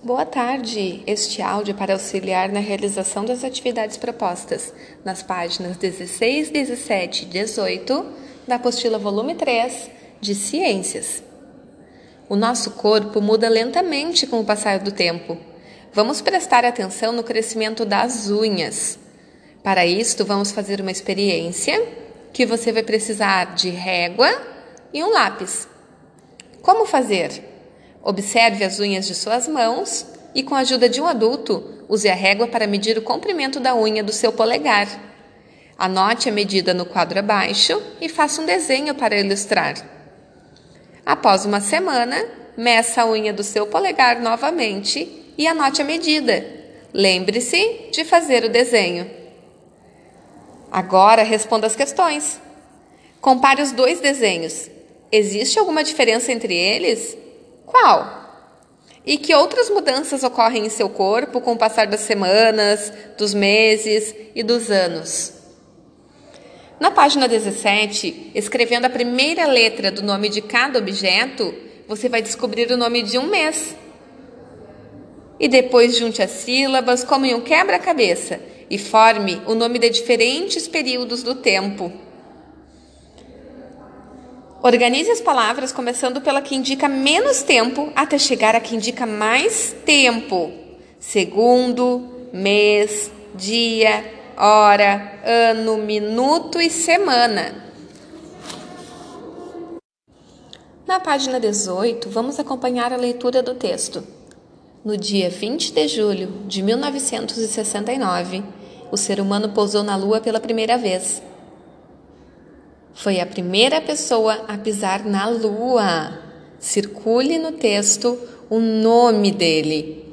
Boa tarde! Este áudio é para auxiliar na realização das atividades propostas nas páginas 16, 17 e 18 da apostila volume 3 de Ciências. O nosso corpo muda lentamente com o passar do tempo. Vamos prestar atenção no crescimento das unhas. Para isto, vamos fazer uma experiência que você vai precisar de régua e um lápis. Como fazer? Observe as unhas de suas mãos e, com a ajuda de um adulto, use a régua para medir o comprimento da unha do seu polegar. Anote a medida no quadro abaixo e faça um desenho para ilustrar. Após uma semana, meça a unha do seu polegar novamente e anote a medida. Lembre-se de fazer o desenho. Agora responda as questões. Compare os dois desenhos. Existe alguma diferença entre eles? Qual? E que outras mudanças ocorrem em seu corpo com o passar das semanas, dos meses e dos anos? Na página 17, escrevendo a primeira letra do nome de cada objeto, você vai descobrir o nome de um mês. E depois junte as sílabas como em um quebra-cabeça e forme o nome de diferentes períodos do tempo. Organize as palavras começando pela que indica menos tempo até chegar a que indica mais tempo. Segundo, mês, dia, hora, ano, minuto e semana. Na página 18, vamos acompanhar a leitura do texto. No dia 20 de julho de 1969, o ser humano pousou na Lua pela primeira vez. Foi a primeira pessoa a pisar na Lua. Circule no texto o nome dele.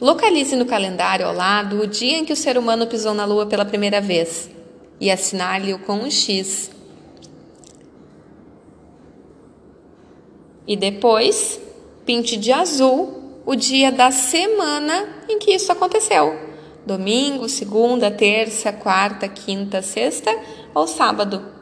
Localize no calendário ao lado o dia em que o ser humano pisou na Lua pela primeira vez e assinale-o com um X. E depois, pinte de azul o dia da semana em que isso aconteceu domingo, segunda, terça, quarta, quinta, sexta ou sábado.